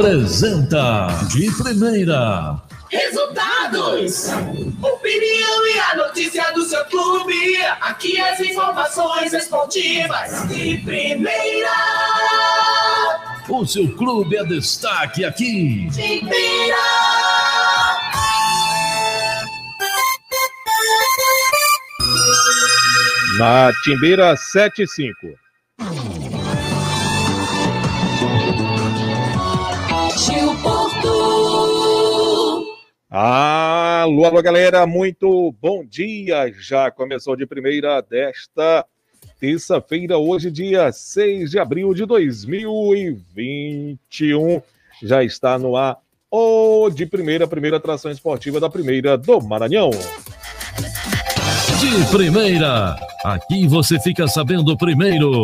apresenta de primeira. Resultados! Opinião e a notícia do seu clube. Aqui as informações esportivas de primeira. O seu clube é destaque aqui. De primeira. Na Timbeira 75. Alô, alô, galera, muito bom dia. Já começou de primeira desta terça-feira, hoje, dia 6 de abril de 2021. Já está no ar o de primeira, primeira atração esportiva da primeira do Maranhão. De primeira. Aqui você fica sabendo primeiro.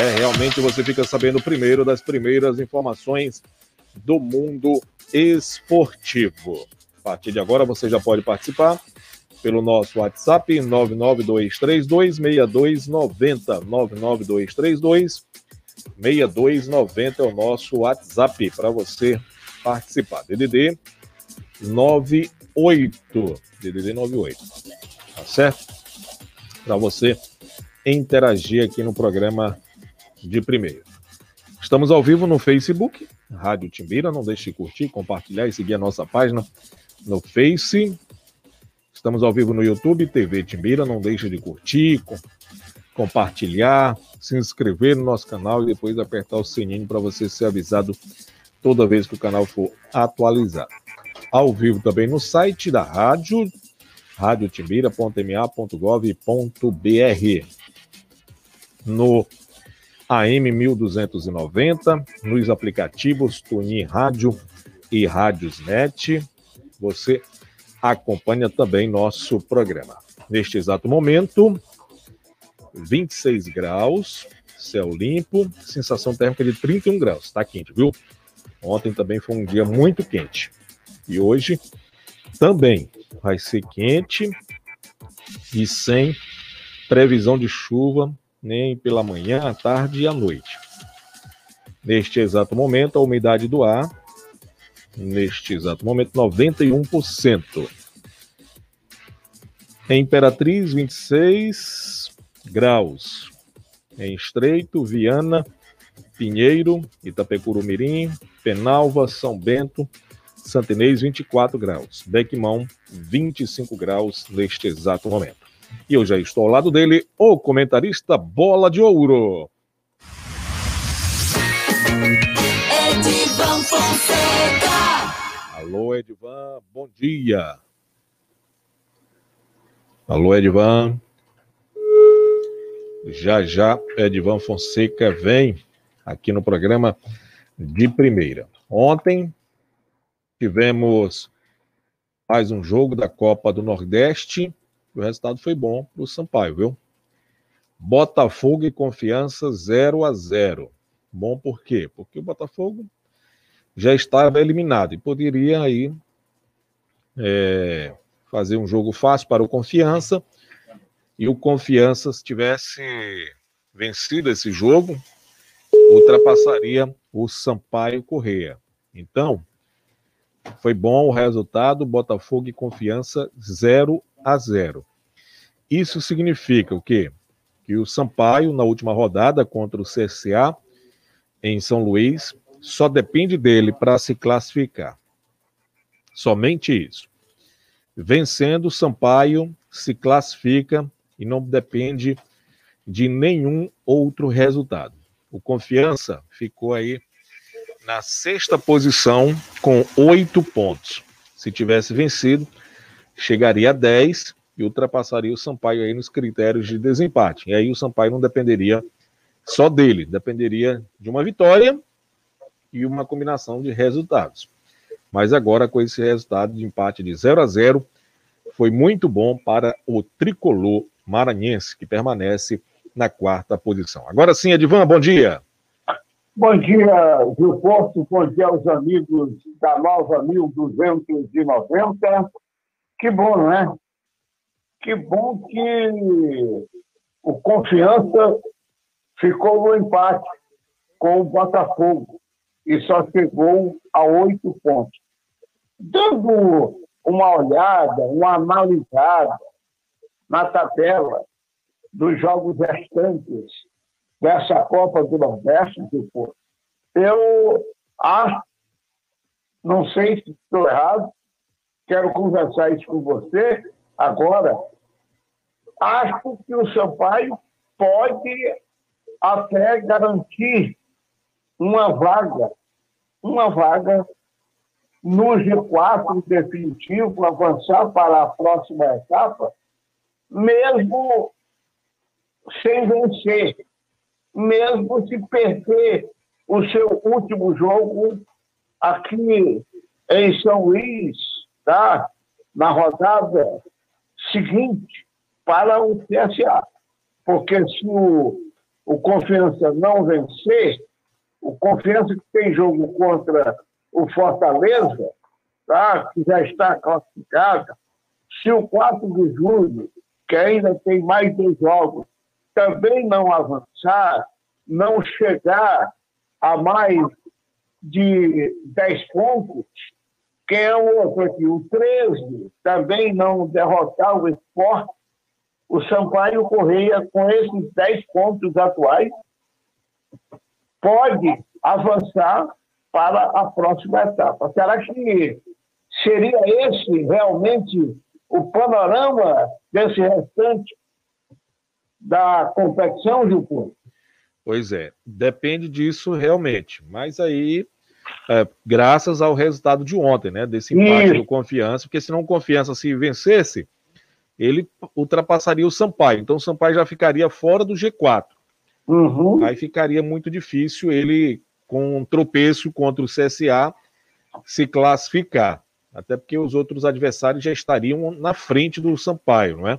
É, realmente você fica sabendo primeiro das primeiras informações do mundo esportivo. A partir de agora você já pode participar pelo nosso WhatsApp 992326290. 992326290 é o nosso WhatsApp para você participar. DDD 98. DDD 98. Tá certo? Para você interagir aqui no programa de primeiro. Estamos ao vivo no Facebook, Rádio Timbira. Não deixe de curtir, compartilhar e seguir a nossa página no Face. Estamos ao vivo no YouTube, TV Timbira. Não deixe de curtir, com- compartilhar, se inscrever no nosso canal e depois apertar o sininho para você ser avisado toda vez que o canal for atualizado. Ao vivo também no site da rádio, radiotimbira.ma.gov.br. No AM 1290, nos aplicativos Tunin Rádio e Rádiosnet. Você acompanha também nosso programa. Neste exato momento, 26 graus, céu limpo, sensação térmica de 31 graus. Está quente, viu? Ontem também foi um dia muito quente. E hoje também vai ser quente e sem previsão de chuva nem pela manhã, à tarde e à noite. Neste exato momento, a umidade do ar, neste exato momento, 91%. Em Imperatriz, 26 graus. Em Estreito, Viana, Pinheiro, Itapecurumirim, Penalva, São Bento, Santinês, 24 graus. Bequimão, 25 graus neste exato momento. E eu já estou ao lado dele, o comentarista Bola de Ouro. Edivan Fonseca. Alô, Edvan, bom dia. Alô, Edvan. Já já, Edvan Fonseca vem aqui no programa de primeira. Ontem tivemos mais um jogo da Copa do Nordeste. O resultado foi bom para o Sampaio, viu? Botafogo e Confiança 0 a 0. Bom por quê? Porque o Botafogo já estava eliminado e poderia aí é, fazer um jogo fácil para o Confiança e o Confiança, se tivesse vencido esse jogo, ultrapassaria o Sampaio Correia. Então, foi bom o resultado, Botafogo e Confiança 0 a 0. Isso significa o quê? Que o Sampaio, na última rodada contra o CSA, em São Luís, só depende dele para se classificar. Somente isso. Vencendo, o Sampaio se classifica e não depende de nenhum outro resultado. O Confiança ficou aí na sexta posição com oito pontos. Se tivesse vencido, chegaria a 10 e ultrapassaria o Sampaio aí nos critérios de desempate. E aí o Sampaio não dependeria só dele, dependeria de uma vitória e uma combinação de resultados. Mas agora, com esse resultado de empate de 0 a 0, foi muito bom para o tricolor maranhense, que permanece na quarta posição. Agora sim, Edvan, bom dia. Bom dia, Gil Porto. Bom dia aos amigos da Nova 1290. Que bom, não é? Que bom que o Confiança ficou no empate com o Botafogo. e só chegou a oito pontos. Dando uma olhada, uma analisada na tabela dos jogos restantes dessa Copa do Nordeste, tipo, eu acho, não sei se estou errado, quero conversar isso com você agora. Acho que o Sampaio pode até garantir uma vaga, uma vaga no G4 definitivo, avançar para a próxima etapa, mesmo sem vencer, mesmo se perder o seu último jogo aqui em São Luís, tá? na rodada seguinte, para o CSA. Porque se o, o Confiança não vencer, o Confiança que tem jogo contra o Fortaleza, tá? que já está classificado, se o 4 de julho, que ainda tem mais dois jogos, também não avançar, não chegar a mais de 10 pontos, quem é o outro aqui? O 13 também não derrotar o esporte, o Sampaio Correia, com esses 10 pontos atuais, pode avançar para a próxima etapa. Será que seria esse realmente o panorama desse restante da competição, Gilpo? Pois é, depende disso realmente. Mas aí, é, graças ao resultado de ontem, né? Desse empate Isso. do Confiança, porque se não o Confiança se vencesse, ele ultrapassaria o Sampaio. Então o Sampaio já ficaria fora do G4. Uhum. Aí ficaria muito difícil ele, com um tropeço contra o CSA, se classificar. Até porque os outros adversários já estariam na frente do Sampaio, não é?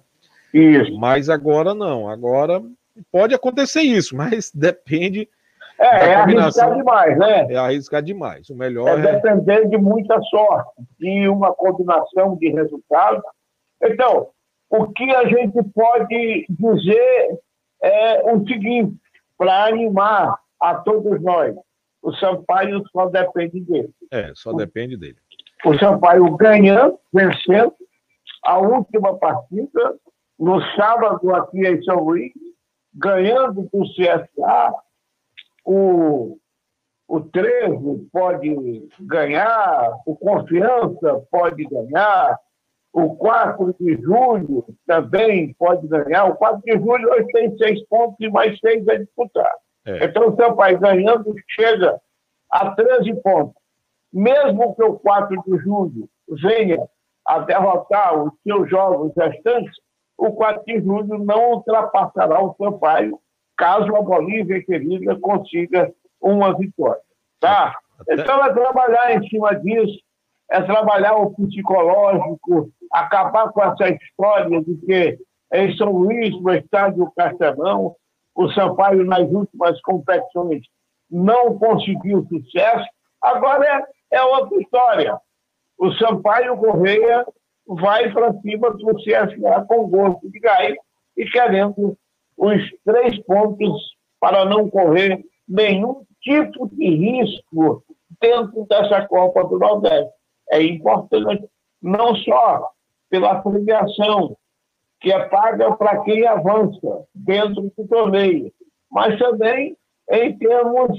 Isso. Mas agora não. Agora pode acontecer isso, mas depende. É, é arriscar demais, né? É arriscar demais. O melhor é, é depender de muita sorte, de uma combinação de resultados. Então, o que a gente pode dizer é o seguinte, para animar a todos nós. O Sampaio só depende dele. É, só depende dele. O Sampaio ganhando, vencendo, a última partida, no sábado aqui em São Luís, ganhando do CSA, o, o 13 pode ganhar, o Confiança pode ganhar, o 4 de julho também pode ganhar. O 4 de julho hoje tem seis pontos e mais seis a disputar. É. Então, o seu pai ganhando chega a 13 pontos. Mesmo que o 4 de julho venha a derrotar os seus jogos restantes, o 4 de julho não ultrapassará o Sampaio caso a Bolívia querida consiga uma vitória. Tá? Então é trabalhar em cima disso, é trabalhar o psicológico, acabar com essa história de que em São Luís, no estádio Castelão, o Sampaio nas últimas competições não conseguiu sucesso. Agora é, é outra história. O Sampaio Correia vai para cima do CSA com gosto de gás e querendo os três pontos para não correr nenhum tipo de risco dentro dessa Copa do Nordeste. É importante, não só pela premiação que é paga para quem avança dentro do torneio, mas também em termos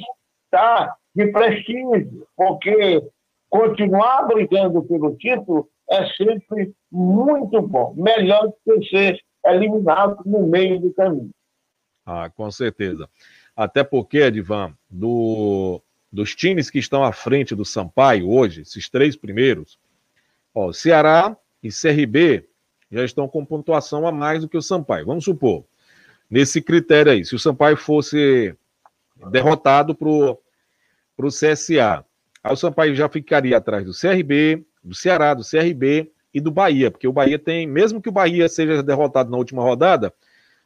tá, de prestígio, porque continuar brigando pelo título é sempre muito bom, melhor do que ser eliminado no meio do caminho. Ah, com certeza. Até porque, Edvan, do, dos times que estão à frente do Sampaio hoje, esses três primeiros, ó, Ceará e CRB já estão com pontuação a mais do que o Sampaio. Vamos supor, nesse critério aí, se o Sampaio fosse derrotado para o CSA, aí o Sampaio já ficaria atrás do CRB, do Ceará, do CRB e do Bahia, porque o Bahia tem, mesmo que o Bahia seja derrotado na última rodada,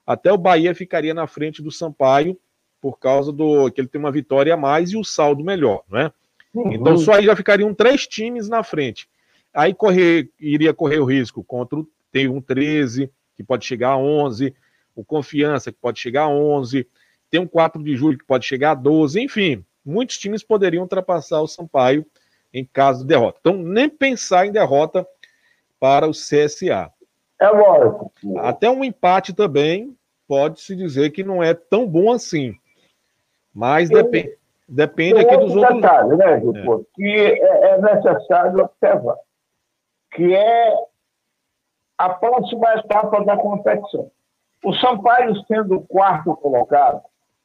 até o Bahia ficaria na frente do Sampaio por causa do que ele tem uma vitória a mais e o saldo melhor, né? Uhum. Então só aí já ficariam três times na frente. Aí correr, iria correr o risco contra o tem um 13 que pode chegar a 11, o Confiança que pode chegar a 11, tem um 4 de julho que pode chegar a 12, enfim, muitos times poderiam ultrapassar o Sampaio em caso de derrota. Então, nem pensar em derrota para o CSA. É lógico. Até um empate também pode-se dizer que não é tão bom assim. Mas depende, depende aqui dos outros. detalhe, né, Gilberto, é. que é, é necessário observar, que é a próxima etapa da competição. O Sampaio sendo o quarto colocado,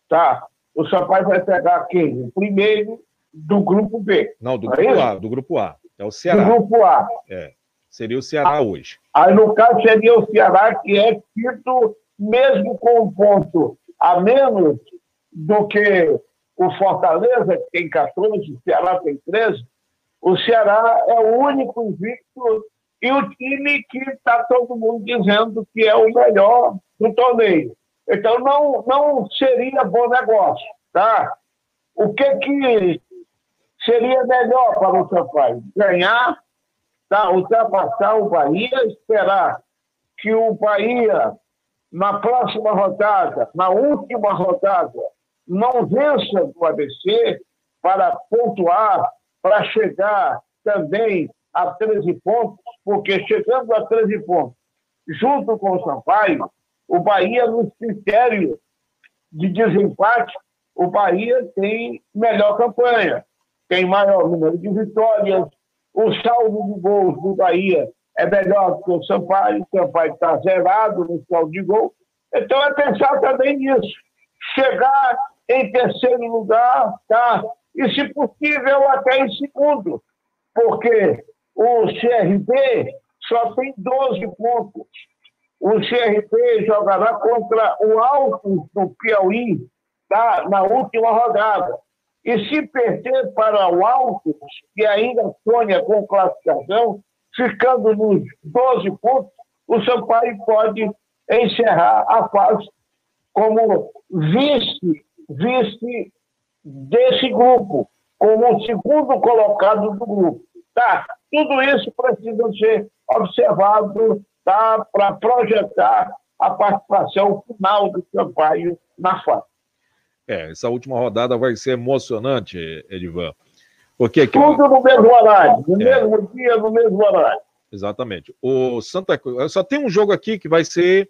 tá? O Sampaio vai pegar quem? O primeiro do grupo B. Não, do grupo A, do grupo A. É o Ceará. Do grupo A. É. Seria o Ceará hoje. Aí, no caso, seria o Ceará, que é quinto, mesmo com um ponto a menos do que o Fortaleza, que tem 14, o Ceará tem 13. O Ceará é o único invicto e o time que está todo mundo dizendo que é o melhor do torneio. Então, não, não seria bom negócio, tá? O que, que seria melhor para o Sampaio? Ganhar, tá? ultrapassar o Bahia, esperar que o Bahia, na próxima rodada, na última rodada, não vença do ABC para pontuar, para chegar também a 13 pontos, porque chegando a 13 pontos, junto com o Sampaio, o Bahia, nos critérios de desempate, o Bahia tem melhor campanha, tem maior número de vitórias, o saldo de gols do Bahia é melhor que o Sampaio, o Sampaio está zerado no saldo de gol. Então é pensar também nisso. Chegar em terceiro lugar, tá? E, se possível, até em segundo, porque o CRB só tem 12 pontos o CRP jogará contra o Alto do Piauí tá, na última rodada. E se perder para o Alto, que ainda sonha com classificação, ficando nos 12 pontos, o Sampaio pode encerrar a fase como vice, vice desse grupo, como o segundo colocado do grupo. Tá? Tudo isso precisa ser observado tá, para projetar a participação final do Sampaio na fase. É, essa última rodada vai ser emocionante, Edivan. Porque Tudo no mesmo horário, no é. mesmo dia, no mesmo horário. Exatamente. O Santa Cruz. Só tem um jogo aqui que vai ser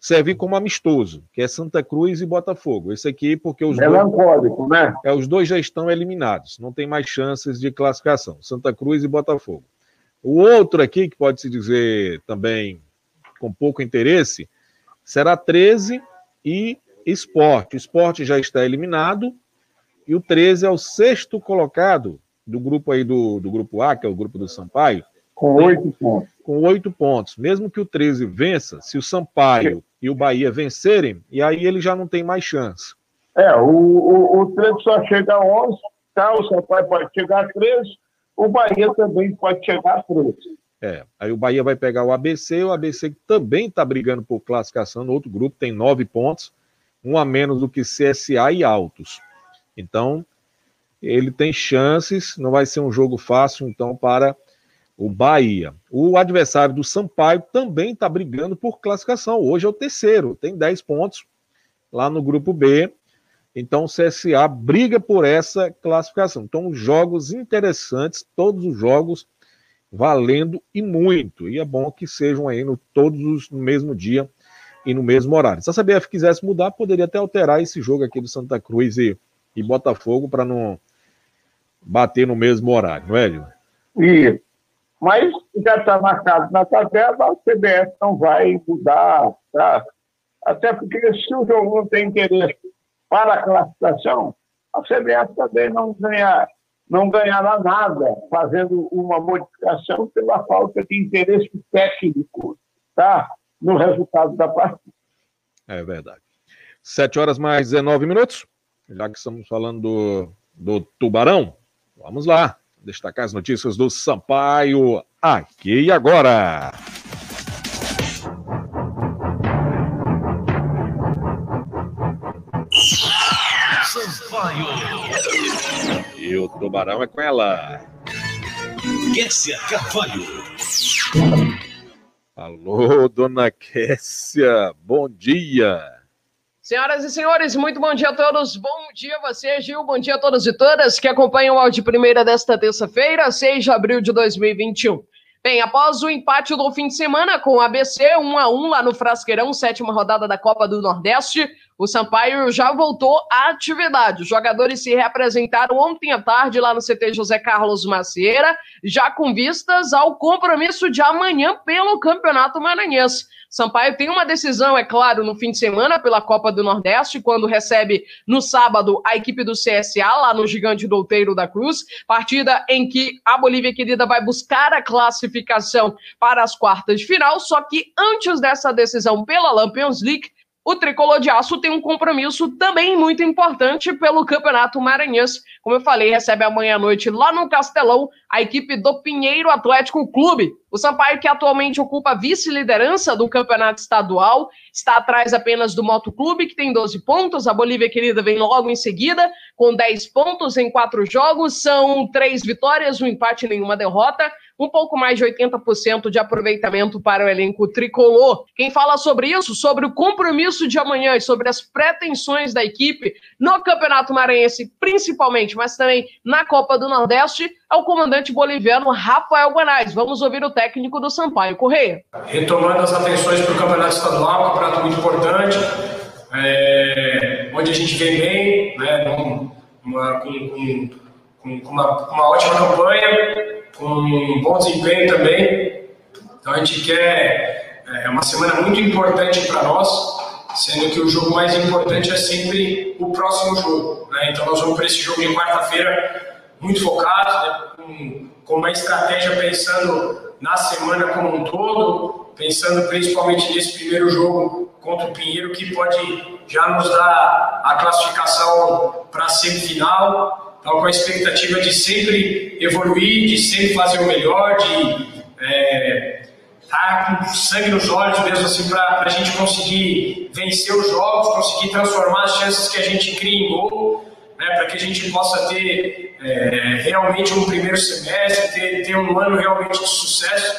servir como amistoso, que é Santa Cruz e Botafogo. Esse aqui, porque os Melancólico, dois, né? É, os dois já estão eliminados, não tem mais chances de classificação. Santa Cruz e Botafogo. O outro aqui, que pode se dizer também com pouco interesse, será 13 e esporte. O esporte já está eliminado e o 13 é o sexto colocado do grupo aí do, do grupo A, que é o grupo do Sampaio. Com oito pontos. Com oito pontos. Mesmo que o 13 vença, se o Sampaio e o Bahia vencerem, e aí ele já não tem mais chance. É, o, o, o 13 só chega a 11, tá? o Sampaio pode chegar a 13, o Bahia também pode chegar a 13. É, aí o Bahia vai pegar o ABC, o ABC também está brigando por classificação no outro grupo, tem nove pontos, um a menos do que CSA e Altos. Então, ele tem chances, não vai ser um jogo fácil, então, para o Bahia. O adversário do Sampaio também está brigando por classificação. Hoje é o terceiro, tem 10 pontos lá no grupo B. Então o CSA briga por essa classificação. Então, jogos interessantes, todos os jogos valendo e muito. E é bom que sejam aí no, todos no mesmo dia e no mesmo horário. Se a CBF quisesse mudar, poderia até alterar esse jogo aqui do Santa Cruz e, e Botafogo para não bater no mesmo horário, não é, Edson? Isso. Mas já está marcado na tabela, a CBF não vai mudar, tá? Até porque se o jogo não tem interesse para a classificação, a CBF também não, ganha, não ganhará nada fazendo uma modificação pela falta de interesse técnico tá? No resultado da partida. É verdade. Sete horas mais 19 minutos. Já que estamos falando do, do Tubarão, vamos lá. Destacar as notícias do Sampaio aqui e agora. Sampaio. E o tubarão é com ela. Kessia Carvalho. Alô, dona Kessia, bom dia. Senhoras e senhores, muito bom dia a todos. Bom dia a você, Gil. Bom dia a todos e todas que acompanham o áudio primeira desta terça-feira, 6 de abril de 2021. Bem, após o empate do fim de semana com o ABC, 1 a 1 lá no Frasqueirão, sétima rodada da Copa do Nordeste, o Sampaio já voltou à atividade. Os jogadores se reapresentaram ontem à tarde lá no CT José Carlos Macieira, já com vistas ao compromisso de amanhã pelo Campeonato Maranhense. Sampaio tem uma decisão, é claro, no fim de semana pela Copa do Nordeste, quando recebe no sábado a equipe do CSA, lá no Gigante Douteiro da Cruz, partida em que a Bolívia Querida vai buscar a classificação para as quartas de final, só que antes dessa decisão pela Lampions League, o tricolor de aço tem um compromisso também muito importante pelo Campeonato Maranhense. Como eu falei, recebe amanhã à noite lá no Castelão a equipe do Pinheiro Atlético Clube. O Sampaio, que atualmente ocupa a vice-liderança do campeonato estadual, está atrás apenas do Moto Clube, que tem 12 pontos. A Bolívia Querida vem logo em seguida, com 10 pontos em quatro jogos. São três vitórias, um empate e nenhuma derrota um pouco mais de 80% de aproveitamento para o elenco tricolor. Quem fala sobre isso, sobre o compromisso de amanhã e sobre as pretensões da equipe no Campeonato Maranhense, principalmente, mas também na Copa do Nordeste, é o comandante boliviano Rafael Guanais. Vamos ouvir o técnico do Sampaio Correia. Retomando as atenções para o Campeonato Estadual, um campeonato muito importante, é, onde a gente vem bem, né, uma, com, com, com uma, uma ótima campanha, com um bom desempenho também. Então a gente quer. É uma semana muito importante para nós, sendo que o jogo mais importante é sempre o próximo jogo. Né? Então nós vamos para esse jogo de quarta-feira muito focados, né? com, com uma estratégia pensando na semana como um todo, pensando principalmente nesse primeiro jogo contra o Pinheiro, que pode já nos dar a classificação para a semifinal com a expectativa de sempre evoluir, de sempre fazer o melhor, de é, estar tá com sangue nos olhos mesmo assim para a gente conseguir vencer os jogos, conseguir transformar as chances que a gente cria em gol, né, para que a gente possa ter é, realmente um primeiro semestre, ter, ter um ano realmente de sucesso,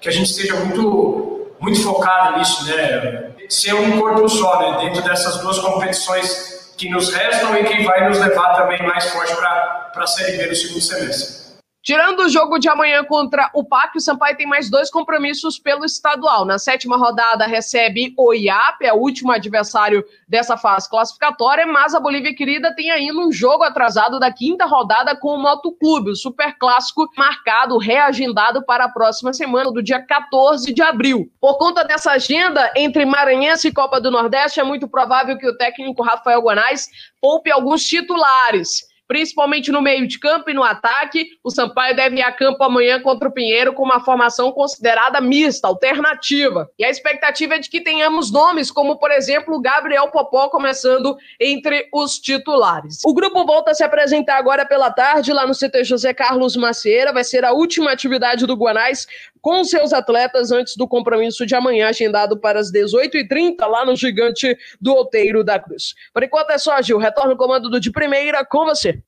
que a gente esteja muito, muito focado nisso, né, ser um corpo só, né, dentro dessas duas competições que nos restam e que vai nos levar também mais forte para a Série B no segundo semestre. Tirando o jogo de amanhã contra o PAC, o Sampaio tem mais dois compromissos pelo estadual. Na sétima rodada recebe o IAP, é o último adversário dessa fase classificatória, mas a Bolívia Querida tem ainda um jogo atrasado da quinta rodada com o Moto Clube, o super clássico marcado, reagendado para a próxima semana, do dia 14 de abril. Por conta dessa agenda entre Maranhense e Copa do Nordeste, é muito provável que o técnico Rafael Guanais poupe alguns titulares principalmente no meio de campo e no ataque. O Sampaio deve ir a campo amanhã contra o Pinheiro com uma formação considerada mista, alternativa. E a expectativa é de que tenhamos nomes como, por exemplo, o Gabriel Popó começando entre os titulares. O grupo volta a se apresentar agora pela tarde lá no CT José Carlos Macieira. Vai ser a última atividade do Guanais com seus atletas antes do compromisso de amanhã, agendado para as 18h30 lá no Gigante do Outeiro da Cruz. Por enquanto é só, Gil. Retorno o comando do de primeira com você.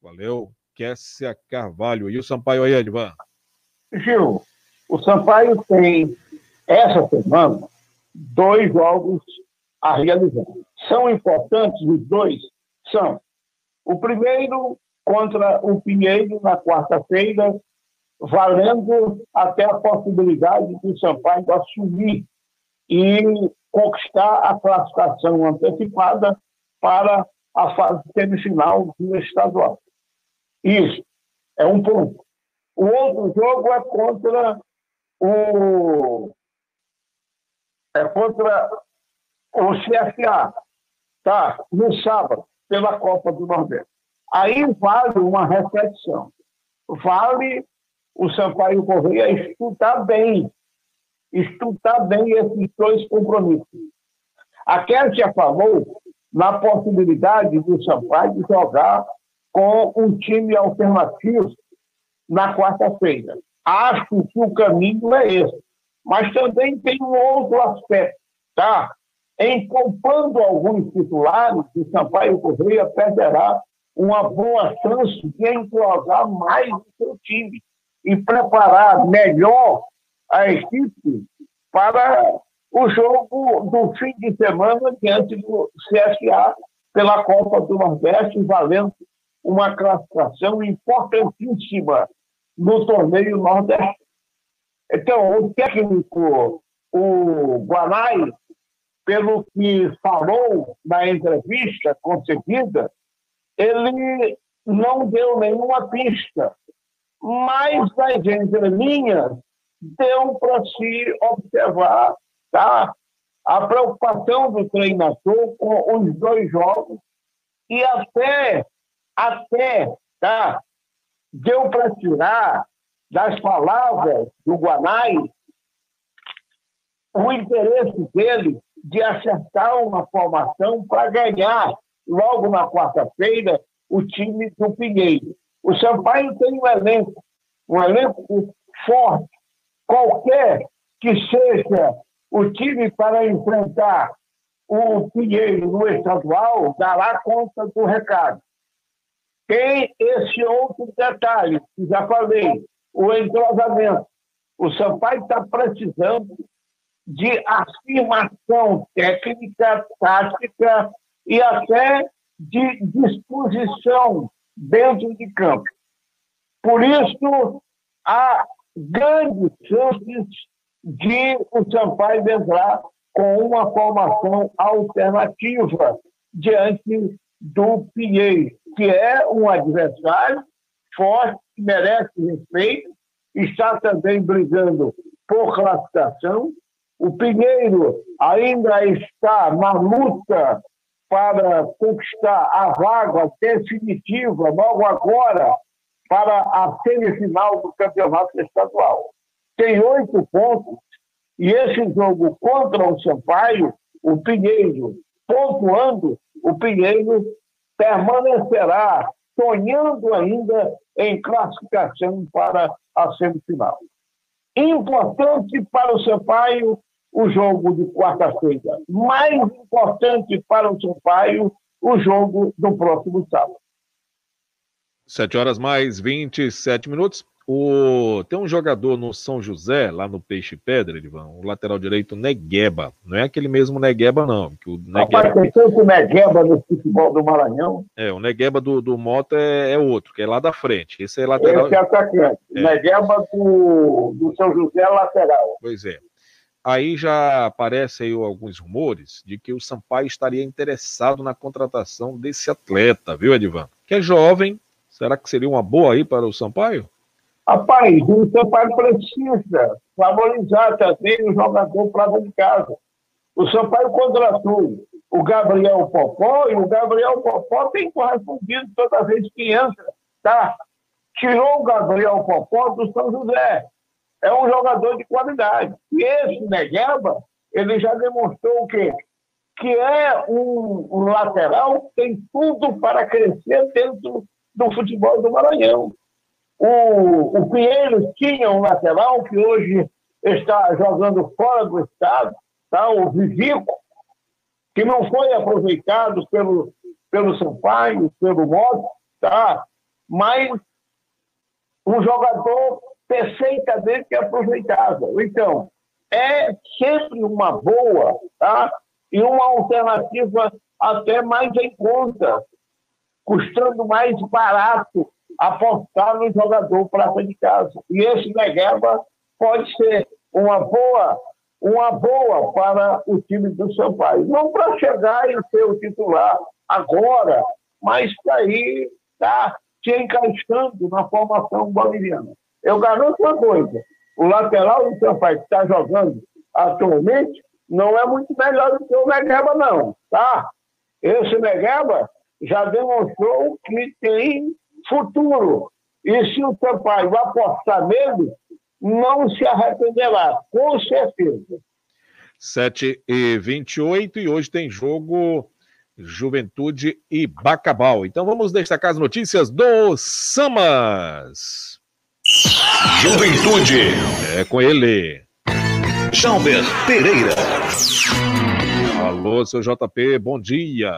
Valeu, Kessia Carvalho. E o Sampaio aí, Edvan? Gil, o Sampaio tem, essa semana, dois jogos a realizar. São importantes os dois? São. O primeiro contra o Pinheiro na quarta-feira, valendo até a possibilidade do Sampaio assumir e conquistar a classificação antecipada para a fase semifinal do estadual. Isso é um ponto. O outro jogo é contra o é contra o CFA, tá? No sábado, pela Copa do Nordeste. Aí vale uma reflexão. Vale o Sampaio Correia estudar bem, estudar bem esses dois compromissos. A Kétia falou na possibilidade do Sampaio jogar com um time alternativo na quarta-feira. Acho que o caminho é esse. Mas também tem um outro aspecto, tá? Em poupando alguns titulares, o Sampaio Correia perderá uma boa chance de entrosar mais o seu time e preparar melhor a equipe para o jogo do fim de semana diante do CSA pela Copa do Nordeste, valendo uma classificação importantíssima no torneio Nordeste. Então, o técnico, o Guanai, pelo que falou na entrevista concedida, ele não deu nenhuma pista, mas nas entrelinhas deu para se observar tá? a preocupação do treinador com os dois jogos e até, até tá? deu para tirar das palavras do Guanai o interesse dele de acertar uma formação para ganhar logo na quarta-feira o time do Pinheiro. O Sampaio tem um elenco, um elenco forte. Qualquer que seja o time para enfrentar o Pinheiro no estadual dará conta do recado. Tem esse outro detalhe, que já falei, o entrosamento. O Sampaio está precisando de afirmação técnica, tática e até de disposição dentro de campo. Por isso, há grandes chances de o Sampaio entrar com uma formação alternativa diante do Pinheiro, que é um adversário forte, que merece respeito, está também brigando por classificação. O Pinheiro ainda está na luta para conquistar a vaga definitiva, logo agora, para a semifinal do campeonato estadual. Tem oito pontos, e esse jogo contra o Sampaio, o Pinheiro, pontuando, o Pinheiro permanecerá sonhando ainda em classificação para a semifinal. Importante para o Sampaio o jogo de quarta-feira. Mais importante para o Sampaio o jogo do próximo sábado. Sete horas mais 27 minutos. O... Tem um jogador no São José, lá no Peixe Pedra, Edivan, o lateral direito Negueba. Não é aquele mesmo Negueba, não. Que o Negueba... Rapaz, tem tanto Negueba no futebol do Maranhão. É, o Negueba do, do Mota é, é, outro, que é lá da frente. Esse é lateral. Esse é atacante. É. Negueba do, do São José é lateral. Pois é. Aí já aparecem aí alguns rumores de que o Sampaio estaria interessado na contratação desse atleta, viu, Edivan? Que é jovem. Será que seria uma boa aí para o Sampaio? Rapaz, o Sampaio precisa valorizar também o jogador para de casa. O Sampaio contratou o Gabriel Popó e o Gabriel Popó tem correspondido toda vez que entra, tá? Tirou o Gabriel Popó do São José é um jogador de qualidade. E esse Negueba, ele já demonstrou o quê? Que é um, lateral que tem tudo para crescer dentro do futebol do Maranhão. O, o tinha um lateral que hoje está jogando fora do estado, tá? o Vivico, que não foi aproveitado pelo, pelo Sampaio, pelo Moto, tá? mas um jogador perfeitamente aproveitável. Então, é sempre uma boa tá? e uma alternativa até mais em conta, custando mais barato apostar no jogador prata de casa. E esse Negueba pode ser uma boa, uma boa para o time do Sampaio. Não para chegar e ser o titular agora, mas para ir tá, se encaixando na formação boliviana. Eu garanto uma coisa: o lateral do Sampaio que está jogando atualmente não é muito melhor do que o Negueba, não, tá? Esse Negueba já demonstrou que tem futuro. E se o Sampaio apostar nele, não se arrependerá, com certeza. 7 e 28 e hoje tem jogo Juventude e Bacabal. Então vamos destacar as notícias do Samas. Juventude. É com ele. Jalber Pereira. Alô, seu JP, bom dia.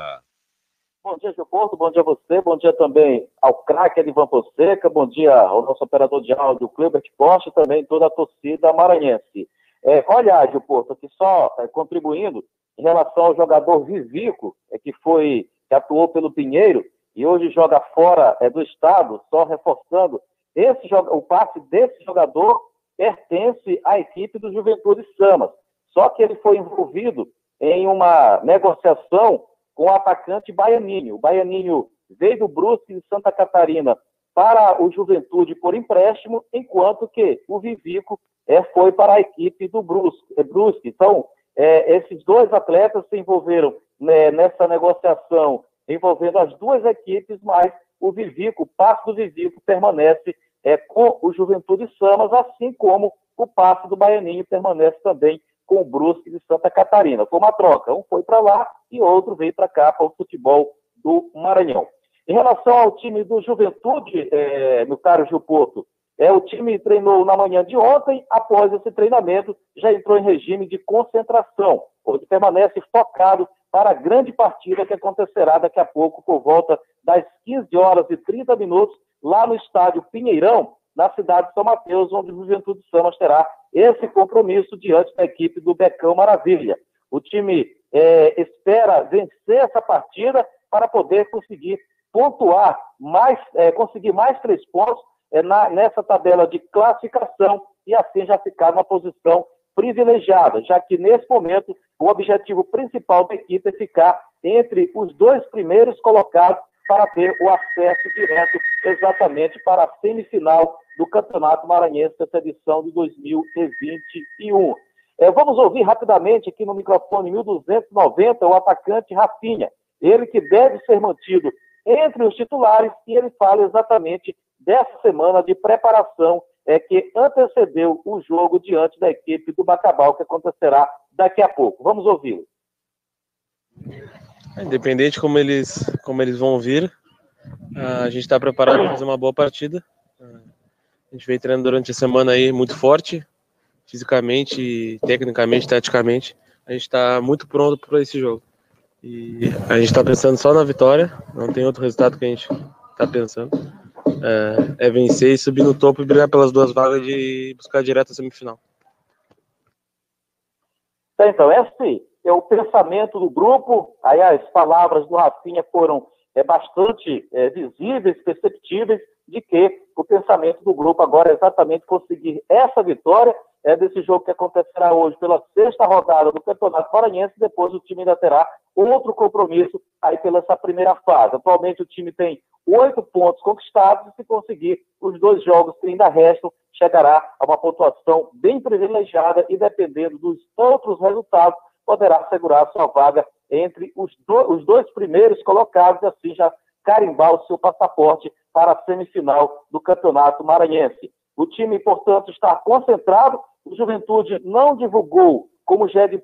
Bom dia, Gilberto. Bom dia a você. Bom dia também ao craque Edivan Fonseca. Bom dia ao nosso operador de áudio, Cleber Costa, e também toda a torcida maranhense. É, olha, Gil Porto, aqui só é, contribuindo em relação ao jogador Vivico, é, que foi que atuou pelo Pinheiro e hoje joga fora é, do estado, só reforçando, esse, o passe desse jogador pertence à equipe do Juventude Samas. Só que ele foi envolvido em uma negociação com o atacante Baianinho. O Baianinho veio do Brusque de Santa Catarina para o Juventude por empréstimo, enquanto que o Vivico é, foi para a equipe do Brusque. É, Brusque. Então, é, esses dois atletas se envolveram né, nessa negociação envolvendo as duas equipes, mas o Vivico, o passe do Vivico permanece é, com o Juventude Samas, assim como o passe do Baianinho permanece também com o Brusque de Santa Catarina. Foi uma troca, um foi para lá e outro veio para cá, para o futebol do Maranhão. Em relação ao time do Juventude, é, meu caro Gil Porto, é, o time treinou na manhã de ontem, após esse treinamento, já entrou em regime de concentração, onde permanece focado para a grande partida que acontecerá daqui a pouco, por volta das 15 horas e 30 minutos, lá no estádio Pinheirão, na cidade de São Mateus, onde o Juventude Samas terá esse compromisso diante da equipe do Becão Maravilha. O time é, espera vencer essa partida para poder conseguir pontuar mais, é, conseguir mais três pontos é, na, nessa tabela de classificação e assim já ficar numa posição privilegiada, já que nesse momento o objetivo principal da equipe é ficar entre os dois primeiros colocados para ter o acesso direto exatamente para a semifinal do Campeonato Maranhense dessa edição de 2021. É, vamos ouvir rapidamente aqui no microfone 1290 o atacante Rafinha, ele que deve ser mantido entre os titulares e ele fala exatamente dessa semana de preparação é, que antecedeu o jogo diante da equipe do Bacabal, que acontecerá daqui a pouco. Vamos ouvi-lo. Independente como eles, como eles vão vir, a gente está preparado para fazer uma boa partida. A gente vem treinando durante a semana aí muito forte, fisicamente, tecnicamente, taticamente. A gente está muito pronto para esse jogo. E a gente está pensando só na vitória, não tem outro resultado que a gente está pensando. É, é, vencer e subir no topo e brigar pelas duas vagas de buscar direto a semifinal. Então, esse é o pensamento do grupo. Aí as palavras do Rafinha foram é, bastante é, visíveis, perceptíveis, de que o pensamento do grupo agora é exatamente conseguir essa vitória é desse jogo que acontecerá hoje pela sexta rodada do Campeonato Maranhense. Depois o time ainda terá outro compromisso aí pela essa primeira fase. Atualmente o time tem oito pontos conquistados e se conseguir os dois jogos que ainda restam, chegará a uma pontuação bem privilegiada e dependendo dos outros resultados, poderá assegurar sua vaga entre os, do, os dois primeiros colocados e assim já carimbar o seu passaporte para a semifinal do Campeonato Maranhense. O time, portanto, está concentrado. O Juventude não divulgou, como já é de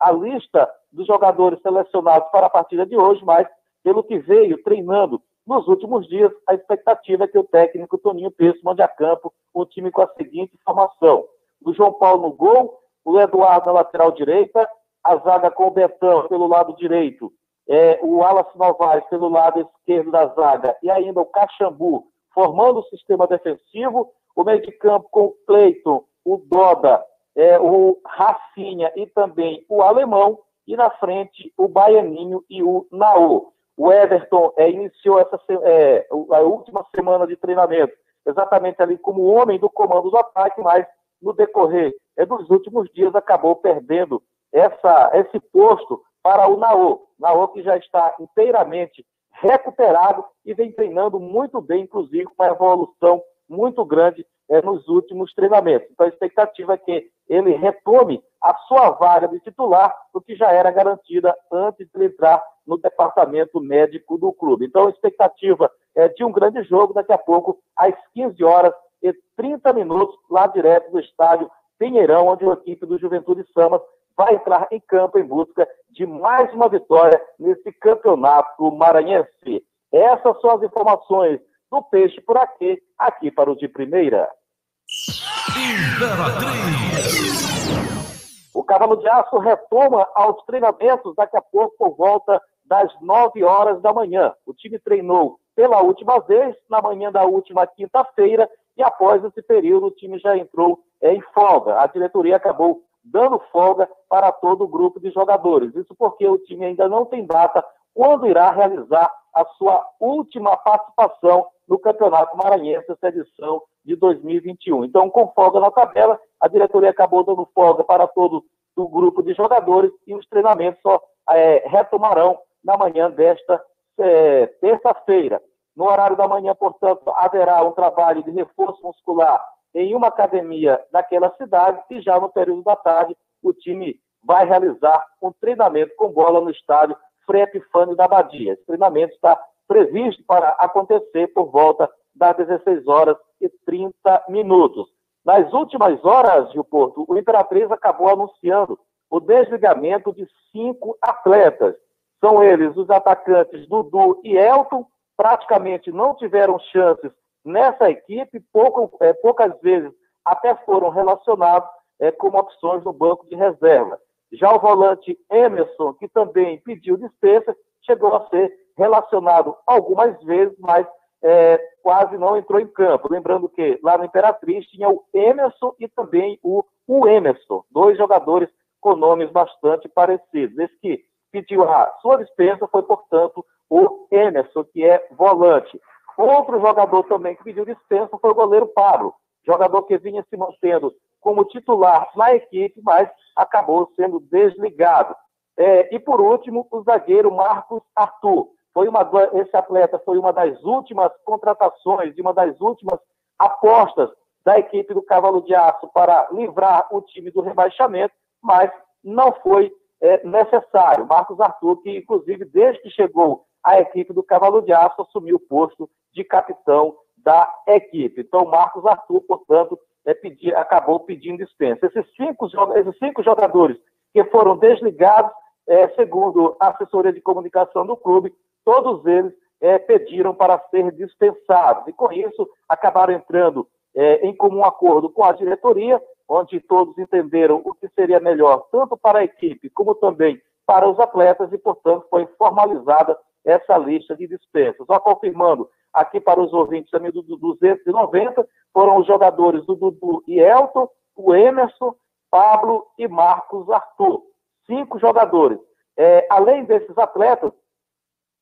a lista dos jogadores selecionados para a partida de hoje, mas pelo que veio treinando nos últimos dias, a expectativa é que o técnico Toninho Peço mande a campo o time com a seguinte formação: o João Paulo no gol, o Eduardo na lateral direita, a zaga com o Betão pelo lado direito, é, o Wallace Novaes pelo lado esquerdo da zaga e ainda o Caxambu formando o sistema defensivo, o meio de campo com o Cleiton, o Doda, é, o Rafinha e também o Alemão, e na frente o Baianinho e o Naô. O Everton é, iniciou essa é, a última semana de treinamento exatamente ali como homem do comando do ataque, mas no decorrer é, dos últimos dias acabou perdendo essa, esse posto para o Naô. Naô que já está inteiramente recuperado e vem treinando muito bem, inclusive com uma evolução muito grande é, nos últimos treinamentos. Então a expectativa é que ele retome a sua vaga de titular, o que já era garantida antes de entrar no departamento médico do clube. Então a expectativa é de um grande jogo daqui a pouco, às 15 horas e 30 minutos, lá direto do estádio Pinheirão, onde a equipe do Juventude Samas vai entrar em campo em busca de mais uma vitória nesse campeonato maranhense. Essas são as informações do Peixe por aqui, aqui para o de primeira. O Cavalo de Aço retoma aos treinamentos daqui a pouco por volta das 9 horas da manhã. O time treinou pela última vez, na manhã da última quinta-feira, e após esse período o time já entrou em folga. A diretoria acabou dando folga para todo o grupo de jogadores. Isso porque o time ainda não tem data quando irá realizar a sua última participação no Campeonato Maranhense, essa edição de 2021. Então, com folga na tabela, a diretoria acabou dando folga para todo o grupo de jogadores e os treinamentos só é, retomarão na manhã desta é, terça-feira. No horário da manhã, portanto, haverá um trabalho de reforço muscular em uma academia daquela cidade e já no período da tarde o time vai realizar um treinamento com bola no estádio Frei Epifânio da Badia. Esse treinamento está previsto para acontecer por volta das 16 horas e 30 minutos. Nas últimas horas, Gil Porto, o Imperatriz acabou anunciando o desligamento de cinco atletas. São eles os atacantes Dudu e Elton, praticamente não tiveram chances nessa equipe, pouco, é, poucas vezes até foram relacionados é, como opções no banco de reserva. Já o volante Emerson, que também pediu dispensa, chegou a ser relacionado algumas vezes, mas é, quase não entrou em campo. Lembrando que lá no Imperatriz tinha o Emerson e também o, o Emerson, dois jogadores com nomes bastante parecidos. Esse que pediu a sua dispensa foi, portanto, o Emerson, que é volante. Outro jogador também que pediu dispensa foi o goleiro Pablo, jogador que vinha se mantendo como titular na equipe, mas acabou sendo desligado. É, e por último, o zagueiro Marcos Arthur. Foi uma, esse atleta foi uma das últimas contratações, de uma das últimas apostas da equipe do Cavalo de Aço para livrar o time do rebaixamento, mas não foi é, necessário. Marcos Arthur, que inclusive desde que chegou à equipe do Cavalo de Aço, assumiu o posto de capitão da equipe. Então, Marcos Arthur, portanto, é, pedir, acabou pedindo dispensa. Esses cinco, esses cinco jogadores que foram desligados, é, segundo a assessoria de comunicação do clube, todos eles é, pediram para ser dispensados. E com isso, acabaram entrando é, em comum acordo com a diretoria, onde todos entenderam o que seria melhor, tanto para a equipe como também para os atletas, e, portanto, foi formalizada essa lista de dispensas. Só confirmando aqui para os ouvintes também do 290, foram os jogadores do Dudu e Elton, o Emerson, Pablo e Marcos Arthur. Cinco jogadores. É, além desses atletas,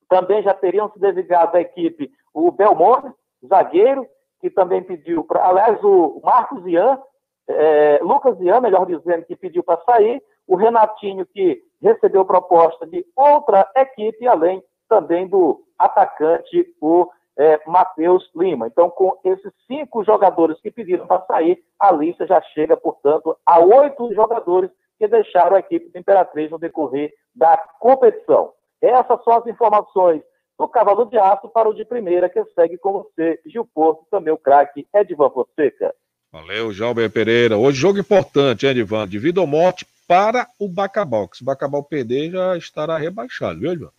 também já teriam se desligado da equipe o Belmonte, zagueiro, que também pediu para. Aliás, o Marcos Ian, é, Lucas Ian, melhor dizendo, que pediu para sair, o Renatinho, que recebeu proposta de outra equipe, além também do atacante, o é, Matheus Lima. Então, com esses cinco jogadores que pediram para sair, a lista já chega, portanto, a oito jogadores que deixaram a equipe do Imperatriz no decorrer da competição. Essas são as informações do Cavalo de Aço para o de primeira, que segue com você, Gil Porto, também o craque Edvan Fonseca. Valeu, Jalber Pereira. Hoje jogo importante, hein, Edvan? De vida ou morte para o Bacabal, que se o Bacabal perder já estará rebaixado, viu, Edvan?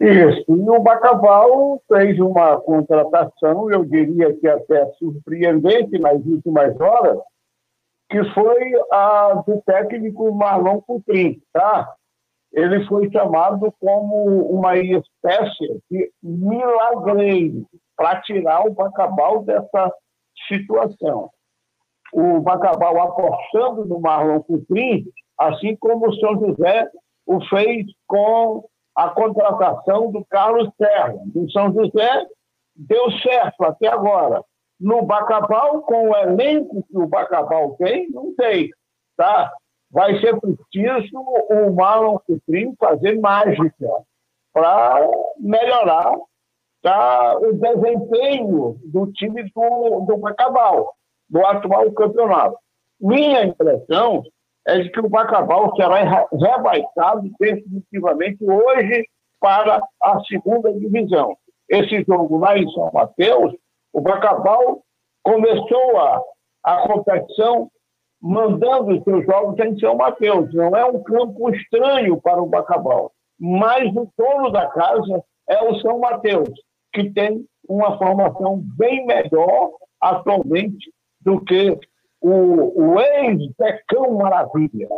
Isso. E o Bacabal fez uma contratação, eu diria que até surpreendente nas últimas horas, que foi a do técnico Marlon Coutrin, tá? Ele foi chamado como uma espécie de milagreiro para tirar o Bacabal dessa situação. O Bacabal apostando no Marlon Coutrin, assim como o São José o fez com a contratação do Carlos Serra. No São José, deu certo até agora. No Bacabal, com o elenco que o Bacabal tem, não tem. Tá? Vai ser preciso o Marlon Citrim fazer mágica para melhorar tá, o desempenho do time do, do Bacabal, do atual campeonato. Minha impressão é de que o Bacabal será rebaixado definitivamente hoje para a segunda divisão. Esse jogo lá em São Mateus, o Bacabal começou a, a competição mandando os seus jogos em São Mateus. Não é um campo estranho para o Bacabal, mas o dono da casa é o São Mateus, que tem uma formação bem melhor atualmente do que o, o ex-Becão Maravilha.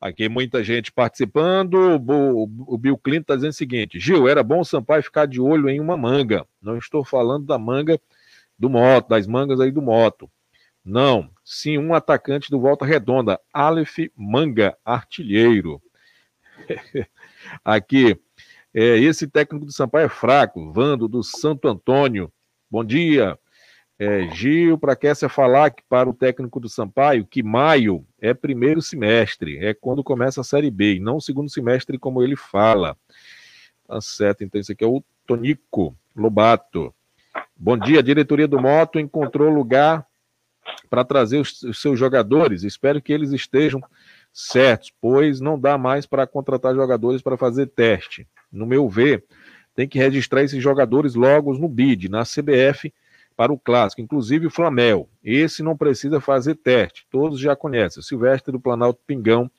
Aqui muita gente participando. O, o Bill Clinton está dizendo o seguinte: Gil, era bom o Sampaio ficar de olho em uma manga. Não estou falando da manga do moto, das mangas aí do moto. Não. Sim, um atacante do Volta Redonda, Aleph Manga, artilheiro. Aqui, é, esse técnico do Sampaio é fraco, Vando do Santo Antônio. Bom dia. É, Gil, para Kessia falar que para o técnico do Sampaio, que maio é primeiro semestre, é quando começa a Série B, e não o segundo semestre, como ele fala. Tá certo, então esse aqui é o Tonico Lobato. Bom dia, diretoria do Moto encontrou lugar para trazer os, os seus jogadores. Espero que eles estejam certos, pois não dá mais para contratar jogadores para fazer teste. No meu ver, tem que registrar esses jogadores logo no BID, na CBF, para o clássico, inclusive o Flamel. Esse não precisa fazer teste, todos já conhecem. Silvestre do Planalto Pingão,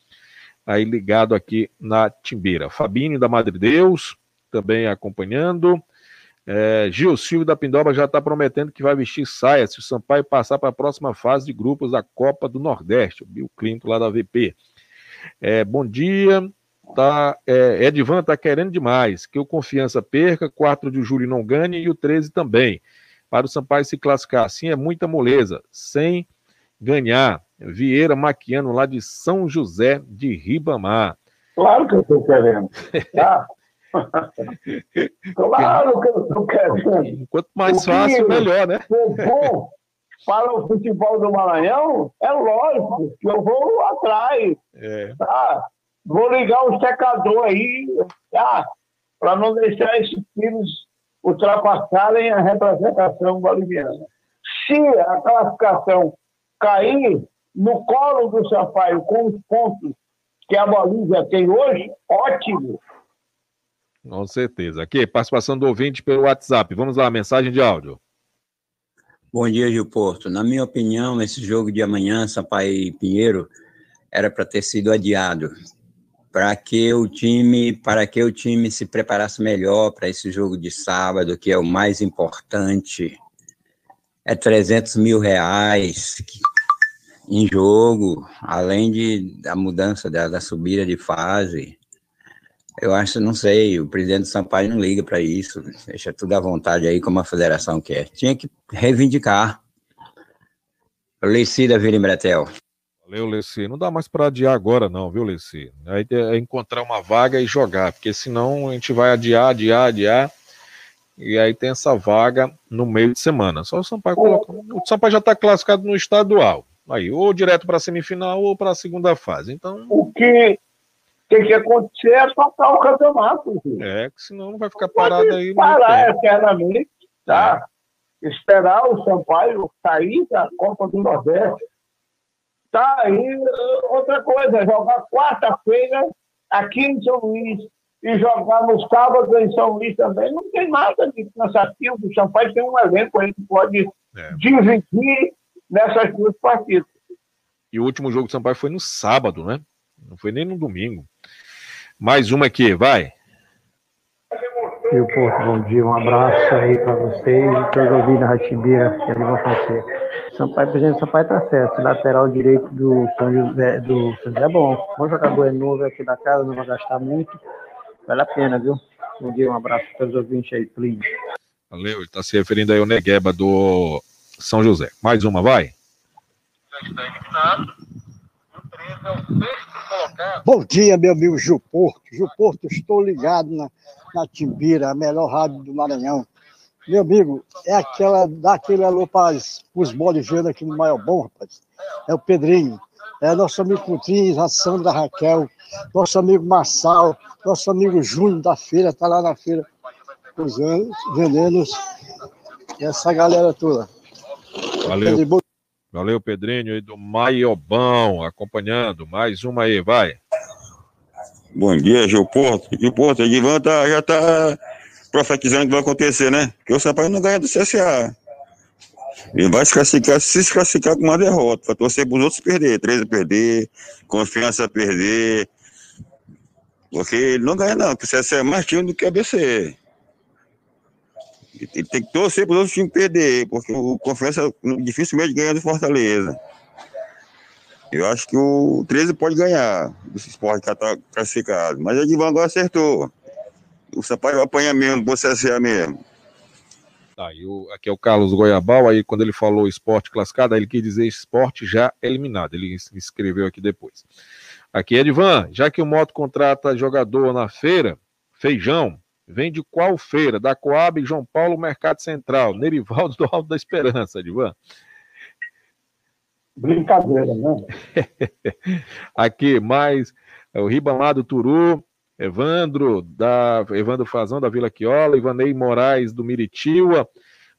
aí ligado aqui na Timbeira. Fabinho da Madre Deus, também acompanhando. É, Gil Silvio da Pindoba já está prometendo que vai vestir saia se o Sampaio passar para a próxima fase de grupos da Copa do Nordeste. O Bill Clinton lá da VP. É, bom dia. Tá, é, Edvan está querendo demais que o Confiança perca, 4 de julho não ganhe e o 13 também para o Sampaio se classificar. Assim é muita moleza, sem ganhar. Vieira Maquiano, lá de São José de Ribamar. Claro que eu estou querendo. Tá? claro que eu estou querendo. Quanto mais fácil, melhor, né? bom para o futebol do Maranhão, é lógico que eu vou atrás. É. Tá? Vou ligar o secador aí, tá? para não deixar esses filhos ultrapassarem a representação boliviana. Se a classificação cair no colo do Sampaio com os pontos que a Bolívia tem hoje, ótimo. Com certeza. Aqui, participação do ouvinte pelo WhatsApp. Vamos lá, mensagem de áudio. Bom dia, Gil Porto. Na minha opinião, esse jogo de amanhã, Sampaio e Pinheiro, era para ter sido adiado para que o time para que o time se preparasse melhor para esse jogo de sábado que é o mais importante. É 300 mil reais em jogo além de da mudança da, da subida de fase. Eu acho não sei o presidente do Sampaio não liga para isso deixa tudo à vontade aí como a federação quer. Tinha que reivindicar. Lecida Vila Bretel Valeu, Leci. Não dá mais para adiar agora, não, viu, Leci? Aí é encontrar uma vaga e jogar, porque senão a gente vai adiar, adiar, adiar. E aí tem essa vaga no meio de semana. Só o Sampaio colocou. O Sampaio já está classificado no estadual. Aí, ou direto para a semifinal ou para a segunda fase. Então. O que tem que acontecer é tocar o campeonato. Filho. É, que senão não vai ficar parado aí. Parar eternamente, tá? É. Esperar o Sampaio sair da Copa do Nordeste Tá, e outra coisa, jogar quarta-feira aqui em São Luís e jogar no sábado em São Luís também, não tem nada de cansativo. O Champagne tem um elenco aí que pode é. dividir nessas duas partidas. E o último jogo do Sampaio foi no sábado, né? Não foi nem no domingo. Mais uma aqui, vai. E o Porto, bom dia, um abraço aí para vocês, todos ouvindo a Ratibira, que é Fonseca. Sampaio, presidente Sampaio tá certo. Lateral direito do São José, do São José é bom. Bom jogador é novo aqui da casa, não vai gastar muito. Vale a pena, viu? Bom dia, um abraço para os ouvintes aí, Plínio. Valeu, ele está se referindo aí ao Negueba do São José. Mais uma, vai. Bom dia, meu amigo Gil Porto. Gil Porto, estou ligado na, na Timbira, a melhor rádio do Maranhão. Meu amigo, é aquela, dá aquele alô para os bolivianos aqui no Maior Bom, rapaz. É o Pedrinho, é nosso amigo Coutinho, a Sandra Raquel, nosso amigo Marçal, nosso amigo Júnior da feira, tá lá na feira usando, vendendo essa galera toda. Valeu. Valeu, Pedrinho, aí do Maiobão, acompanhando. Mais uma aí, vai. Bom dia, Gil Porto. Gil Porto, Edivan tá, já tá profetizando que vai acontecer, né? Que o Sampaio não ganha do CSA. Ele vai se classificar, se classificar com uma derrota, para torcer para os outros perder, 13 perder, confiança perder. Porque ele não ganha, não, porque o CSA é mais time do que a ABC. Ele tem que torcer para os outros times perder, porque o confiança dificilmente ganha do Fortaleza. Eu acho que o 13 pode ganhar desse esporte que está classificado. Mas o Edivan agora acertou. O Sampaio apanha mesmo, você CSA mesmo. Aí o, aqui é o Carlos Goiabal, aí quando ele falou esporte classificado, aí ele quis dizer esporte já eliminado. Ele escreveu aqui depois. Aqui, Edvan, já que o Moto contrata jogador na feira, feijão, vem de qual feira? Da Coab, João Paulo, Mercado Central, Nerivaldo do Alto da Esperança, Edvan. Brincadeira, né? aqui, mais é o Ribamar do Turu, Evandro, da, Evandro Fazão, da Vila Quiola, Ivanei Moraes, do Miritiba,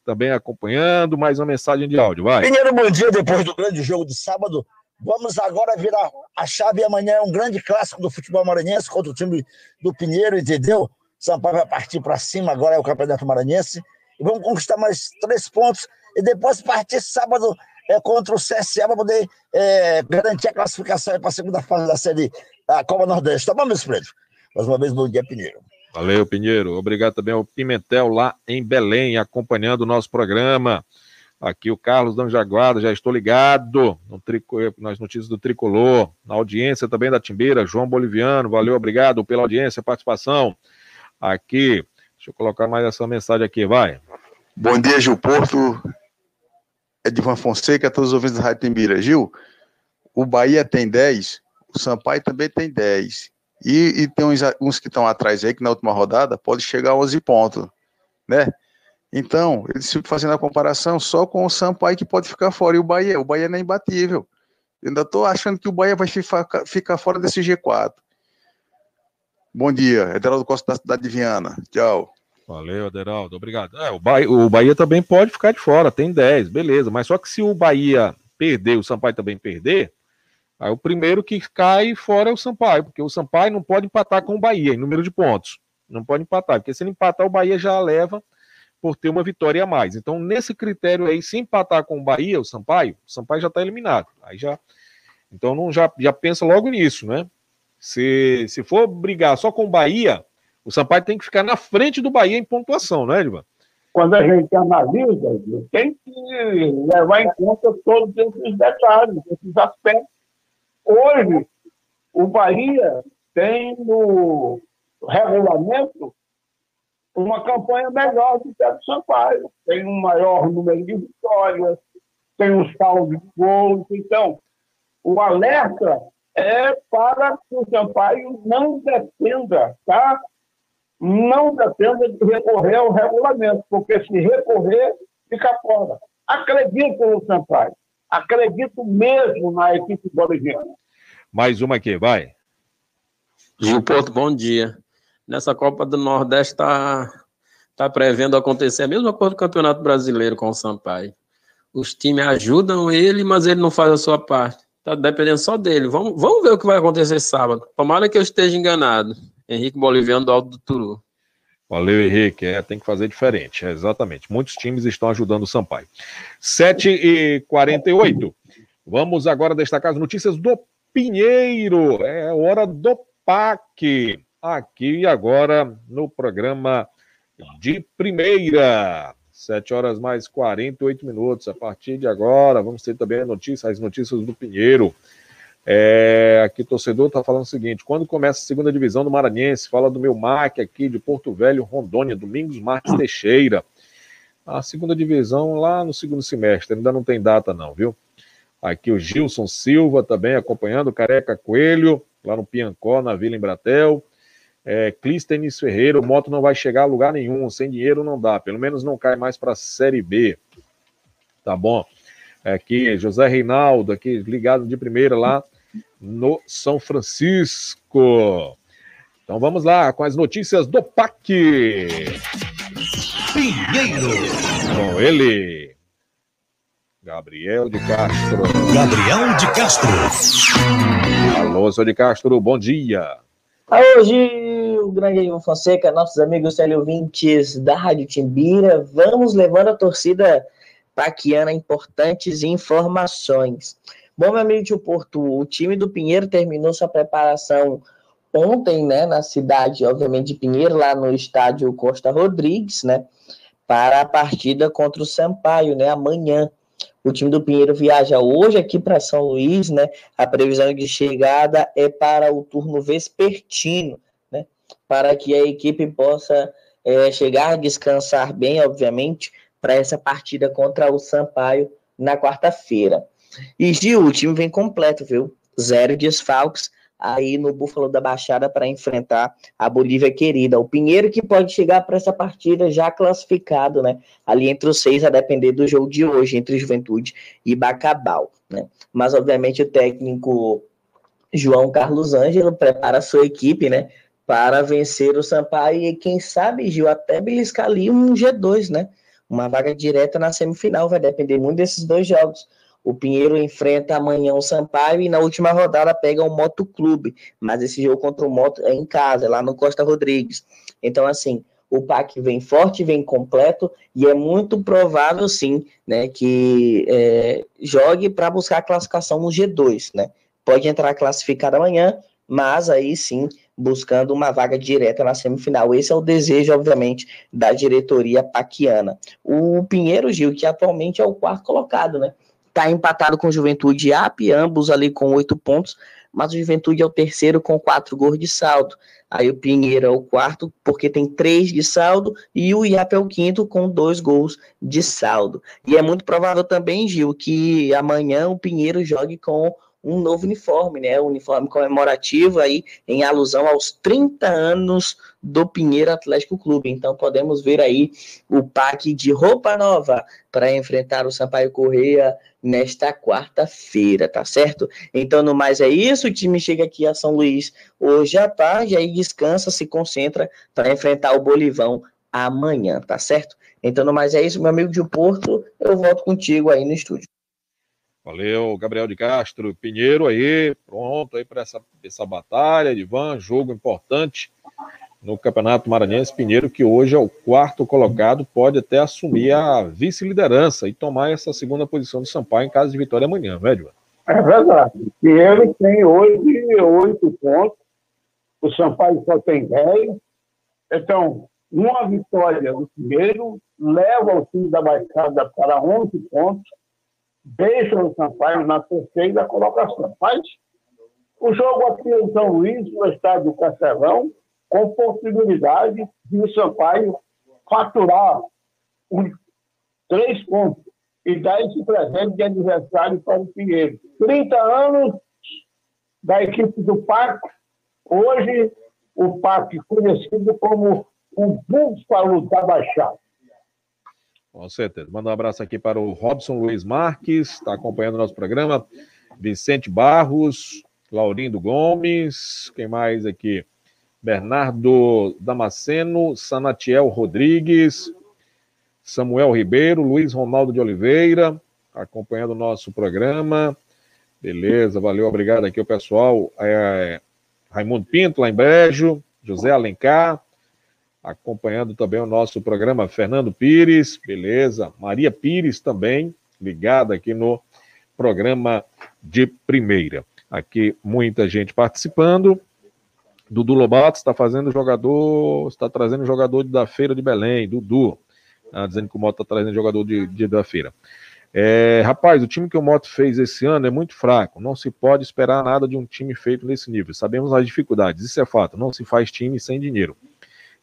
também acompanhando, mais uma mensagem de áudio, vai. Primeiro bom dia, depois do grande jogo de sábado, Vamos agora virar a chave. Amanhã é um grande clássico do futebol maranhense contra o time do Pinheiro, entendeu? Sampaio vai partir para cima, agora é o Campeonato Maranhense. E vamos conquistar mais três pontos. E depois partir sábado é, contra o CSA para poder é, garantir a classificação para a segunda fase da série da Copa Nordeste. Tá bom, meus pretos? Mais uma vez, bom dia, Pinheiro. Valeu, Pinheiro. Obrigado também ao Pimentel lá em Belém, acompanhando o nosso programa. Aqui o Carlos Dão Jaguada, já estou ligado no trico, nas notícias do Tricolor, na audiência também da Timbeira, João Boliviano, valeu, obrigado pela audiência, participação. Aqui, deixa eu colocar mais essa mensagem aqui, vai. Bom dia, Gil Porto, Edvan Fonseca, todos os ouvintes da Rádio Timbira. Gil, o Bahia tem 10, o Sampaio também tem 10. E, e tem uns, uns que estão atrás aí, que na última rodada pode chegar a 11 pontos, né? Então, eles ficam fazendo a comparação só com o Sampaio que pode ficar fora. E o Bahia, o Bahia não é imbatível. Eu ainda estou achando que o Bahia vai ficar fora desse G4. Bom dia, Ederaldo Costa da cidade de Viana. Tchau. Valeu, Ederaldo, obrigado. É, o, Bahia, o Bahia também pode ficar de fora, tem 10, beleza. Mas só que se o Bahia perder, o Sampaio também perder, aí o primeiro que cai fora é o Sampaio, porque o Sampaio não pode empatar com o Bahia em número de pontos. Não pode empatar, porque se ele empatar, o Bahia já leva por ter uma vitória a mais. Então, nesse critério aí, se empatar com o Bahia, o Sampaio, o Sampaio já está eliminado. Aí já. Então não já, já pensa logo nisso, né? Se, se for brigar só com o Bahia, o Sampaio tem que ficar na frente do Bahia em pontuação, né, Edvan? Quando a gente analisa, tem que levar em conta todos esses detalhes, esses aspectos. Hoje, o Bahia tem no regulamento uma campanha melhor do que a do Sampaio. Tem um maior número de vitórias, tem um saldo de gols. Então, o alerta é para que o Sampaio não dependa, tá? Não dependa de recorrer ao regulamento, porque se recorrer, fica fora. Acredito no Sampaio. Acredito mesmo na equipe boliviana. Mais uma aqui, vai. Gil Porto, bom dia nessa Copa do Nordeste está tá prevendo acontecer a mesma coisa do Campeonato Brasileiro com o Sampaio. Os times ajudam ele, mas ele não faz a sua parte. Está dependendo só dele. Vamos, vamos ver o que vai acontecer sábado. Tomara que eu esteja enganado. Henrique Boliviano do Alto do Turu. Valeu, Henrique. É, tem que fazer diferente. É, exatamente. Muitos times estão ajudando o Sampaio. 7 e 48 Vamos agora destacar as notícias do Pinheiro. É hora do PAC aqui agora no programa de primeira. Sete horas mais 48 minutos. A partir de agora, vamos ter também notícia, as notícias do Pinheiro. É, aqui, torcedor está falando o seguinte: quando começa a segunda divisão do Maranhense, fala do meu MAC aqui de Porto Velho, Rondônia, Domingos Marques Teixeira. A segunda divisão lá no segundo semestre, ainda não tem data, não, viu? Aqui o Gilson Silva também acompanhando, Careca Coelho, lá no Piancó, na Vila Embratel. É, Clístenes Ferreira, o moto não vai chegar a lugar nenhum, sem dinheiro não dá, pelo menos não cai mais para a Série B. Tá bom? Aqui, José Reinaldo, aqui ligado de primeira lá no São Francisco. Então vamos lá com as notícias do PAC. Pinheiro. Com ele, Gabriel de Castro. Gabriel de Castro. Alô, senhor de Castro, bom dia. Hoje, o grande Ivan Fonseca, nossos amigos teleouvintes da Rádio Timbira, vamos levando a torcida paquiana importantes informações. Bom, meu amigo Porto, o time do Pinheiro terminou sua preparação ontem, né, na cidade, obviamente, de Pinheiro, lá no estádio Costa Rodrigues, né, para a partida contra o Sampaio, né, amanhã. O time do Pinheiro viaja hoje aqui para São Luís, né? A previsão de chegada é para o turno vespertino, né? Para que a equipe possa é, chegar, descansar bem, obviamente, para essa partida contra o Sampaio na quarta-feira. E Gil, o time vem completo, viu? Zero desfalques aí no Búfalo da Baixada para enfrentar a Bolívia querida. O Pinheiro que pode chegar para essa partida já classificado, né? Ali entre os seis, a depender do jogo de hoje, entre Juventude e Bacabal, né? Mas, obviamente, o técnico João Carlos Ângelo prepara a sua equipe, né? Para vencer o Sampaio e, quem sabe, Gil, até beliscar ali um G2, né? Uma vaga direta na semifinal, vai depender muito desses dois jogos. O Pinheiro enfrenta amanhã o Sampaio e na última rodada pega o Moto Clube. Mas esse jogo contra o Moto é em casa, lá no Costa Rodrigues. Então, assim, o PAC vem forte, vem completo e é muito provável, sim, né, que é, jogue para buscar a classificação no G2, né? Pode entrar classificado amanhã, mas aí sim buscando uma vaga direta na semifinal. Esse é o desejo, obviamente, da diretoria paquiana. O Pinheiro Gil, que atualmente é o quarto colocado, né? Está empatado com Juventude e AP, ambos ali com oito pontos, mas o Juventude é o terceiro com quatro gols de saldo. Aí o Pinheiro é o quarto, porque tem três de saldo, e o IAP é o quinto com dois gols de saldo. E é muito provável também, Gil, que amanhã o Pinheiro jogue com um novo uniforme, né? Um uniforme comemorativo aí em alusão aos 30 anos do Pinheiro Atlético Clube. Então podemos ver aí o pack de roupa nova para enfrentar o Sampaio Correia nesta quarta-feira, tá certo? Então, no mais é isso, o time chega aqui a São Luís hoje à tarde, aí descansa, se concentra para enfrentar o Bolivão amanhã, tá certo? Então, no mais é isso, meu amigo de Porto, eu volto contigo aí no estúdio. Valeu, Gabriel de Castro, Pinheiro aí, pronto aí para essa, essa batalha, Ivan, jogo importante no Campeonato Maranhense. Pinheiro, que hoje é o quarto colocado, pode até assumir a vice-liderança e tomar essa segunda posição do Sampaio em caso de vitória amanhã, velho. É verdade. Pinheiro tem hoje oito pontos, o Sampaio só tem dez. Então, uma vitória do Pinheiro leva o time da Baixada para 11 pontos deixa o Sampaio na terceira colocação. Mas o jogo aqui em São Luís, no estádio do Castelão, com possibilidade de o Sampaio faturar os três pontos e dar esse presente de aniversário para o Pinheiro. 30 anos da equipe do PAC, hoje o PAC conhecido como o Búfalo da Baixada. Com certeza. Manda um abraço aqui para o Robson Luiz Marques, está acompanhando o nosso programa. Vicente Barros, Laurindo Gomes, quem mais aqui? Bernardo Damasceno, Sanatiel Rodrigues, Samuel Ribeiro, Luiz Ronaldo de Oliveira, acompanhando o nosso programa. Beleza, valeu, obrigado aqui o pessoal. É, Raimundo Pinto, lá em Brejo, José Alencar, acompanhando também o nosso programa Fernando Pires, beleza? Maria Pires também, ligada aqui no programa de primeira. Aqui muita gente participando. Dudu Lobato está fazendo jogador, está trazendo jogador da Feira de Belém, Dudu. Tá dizendo que o Moto está trazendo jogador de, de da feira. É, rapaz, o time que o Moto fez esse ano é muito fraco. Não se pode esperar nada de um time feito nesse nível. Sabemos as dificuldades, isso é fato. Não se faz time sem dinheiro.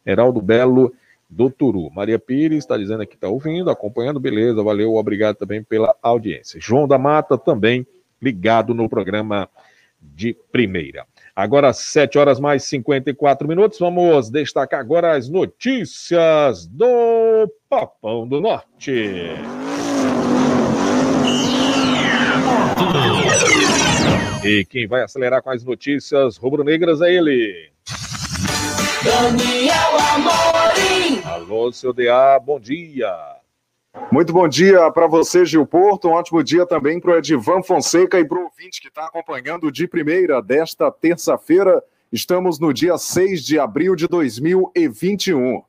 Heraldo Belo do Turu. Maria Pires está dizendo aqui está ouvindo, acompanhando, beleza, valeu, obrigado também pela audiência. João da Mata também ligado no programa de primeira. Agora, 7 horas mais 54 minutos, vamos destacar agora as notícias do Papão do Norte. E quem vai acelerar com as notícias rubro-negras é ele, Daniel Amorim. Alô, seu DA, bom dia. Muito bom dia para você, Gil Porto. Um ótimo dia também para o Edivan Fonseca e para o ouvinte que está acompanhando de primeira desta terça-feira. Estamos no dia 6 de abril de 2021.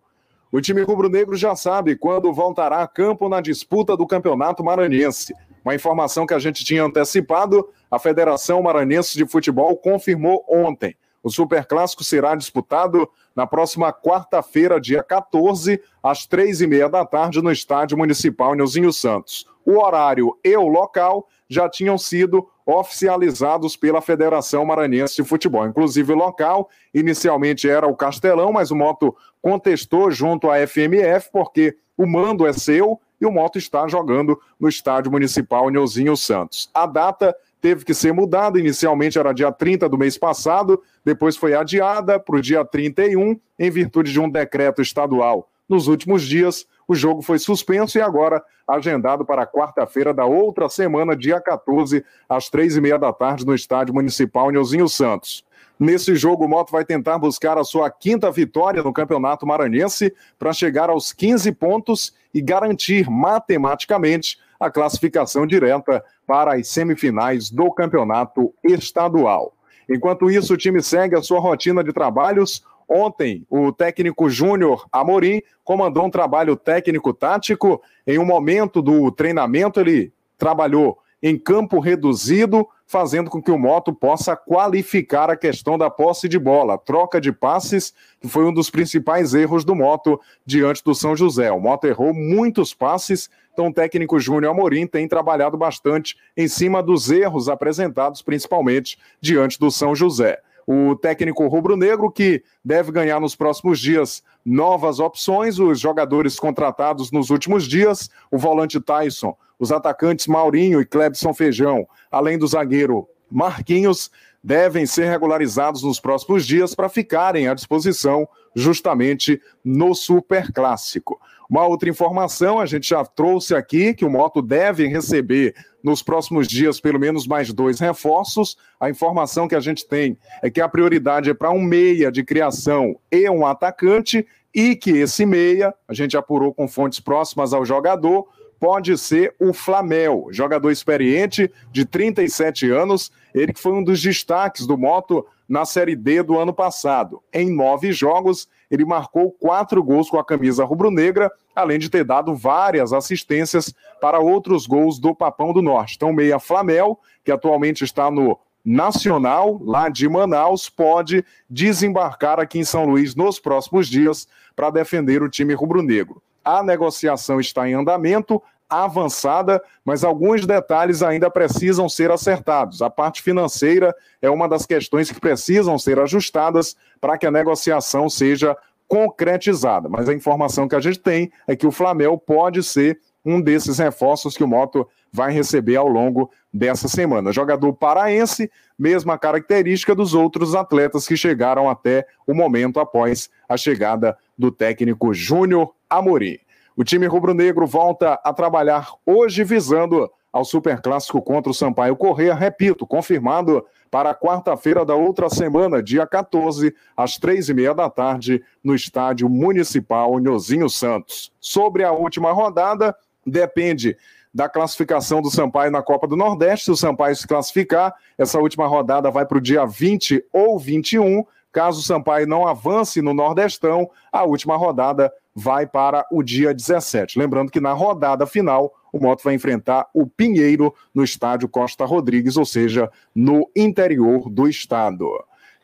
O time rubro-negro já sabe quando voltará a campo na disputa do Campeonato Maranhense. Uma informação que a gente tinha antecipado, a Federação Maranhense de Futebol confirmou ontem. O Superclássico será disputado na próxima quarta-feira, dia 14, às três e meia da tarde, no Estádio Municipal Nilzinho Santos. O horário e o local já tinham sido oficializados pela Federação Maranhense de Futebol. Inclusive, o local inicialmente era o Castelão, mas o Moto contestou junto à FMF, porque o mando é seu e o Moto está jogando no Estádio Municipal Neuzinho Santos. A data teve que ser mudada, inicialmente era dia 30 do mês passado, depois foi adiada para o dia 31, em virtude de um decreto estadual. Nos últimos dias, o jogo foi suspenso e agora agendado para quarta-feira da outra semana, dia 14, às três e meia da tarde, no Estádio Municipal Neuzinho Santos. Nesse jogo, o Moto vai tentar buscar a sua quinta vitória no Campeonato Maranhense para chegar aos 15 pontos e garantir matematicamente a classificação direta para as semifinais do Campeonato Estadual. Enquanto isso, o time segue a sua rotina de trabalhos. Ontem, o técnico Júnior Amorim comandou um trabalho técnico-tático. Em um momento do treinamento, ele trabalhou em campo reduzido, fazendo com que o Moto possa qualificar a questão da posse de bola, troca de passes, que foi um dos principais erros do Moto diante do São José. O Moto errou muitos passes, então o técnico Júnior Amorim tem trabalhado bastante em cima dos erros apresentados, principalmente diante do São José o técnico rubro-negro que deve ganhar nos próximos dias novas opções, os jogadores contratados nos últimos dias, o volante Tyson, os atacantes Maurinho e Clebson Feijão, além do zagueiro Marquinhos, devem ser regularizados nos próximos dias para ficarem à disposição justamente no Super Clássico. Uma outra informação, a gente já trouxe aqui que o Moto deve receber nos próximos dias pelo menos mais dois reforços. A informação que a gente tem é que a prioridade é para um meia de criação e um atacante, e que esse meia, a gente apurou com fontes próximas ao jogador, pode ser o Flamel, jogador experiente de 37 anos, ele que foi um dos destaques do Moto na Série D do ano passado. Em nove jogos, ele marcou quatro gols com a camisa rubro-negra, além de ter dado várias assistências para outros gols do Papão do Norte. Então, meia Flamel, que atualmente está no Nacional, lá de Manaus, pode desembarcar aqui em São Luís nos próximos dias para defender o time rubro-negro. A negociação está em andamento, avançada, mas alguns detalhes ainda precisam ser acertados. A parte financeira é uma das questões que precisam ser ajustadas para que a negociação seja concretizada. Mas a informação que a gente tem é que o Flamengo pode ser um desses reforços que o Moto vai receber ao longo dessa semana. Jogador paraense, mesma característica dos outros atletas que chegaram até o momento após a chegada do técnico Júnior Amorim. O time rubro-negro volta a trabalhar hoje visando ao Superclássico contra o Sampaio Correia, repito, confirmado para quarta-feira da outra semana, dia 14, às três e meia da tarde, no Estádio Municipal Nhozinho Santos. Sobre a última rodada, depende da classificação do Sampaio na Copa do Nordeste. Se o Sampaio se classificar, essa última rodada vai para o dia 20 ou 21. Caso o Sampaio não avance no Nordestão, a última rodada vai para o dia 17. Lembrando que na rodada final, o Moto vai enfrentar o Pinheiro no estádio Costa Rodrigues, ou seja, no interior do estado.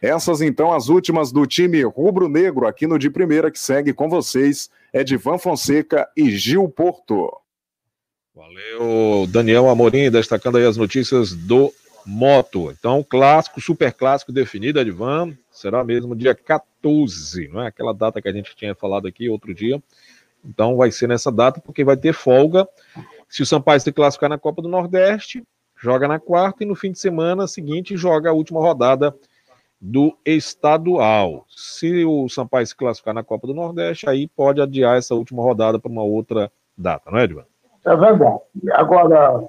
Essas então as últimas do time rubro-negro aqui no de primeira que segue com vocês é de Van Fonseca e Gil Porto. Valeu, Daniel Amorim, destacando aí as notícias do Moto. Então, clássico, super clássico definido, Edvan, será mesmo dia 14, não é? Aquela data que a gente tinha falado aqui outro dia. Então, vai ser nessa data, porque vai ter folga. Se o Sampaio se classificar na Copa do Nordeste, joga na quarta e no fim de semana seguinte joga a última rodada do estadual. Se o Sampaio se classificar na Copa do Nordeste, aí pode adiar essa última rodada para uma outra data, não é, Edvan? É verdade. Agora,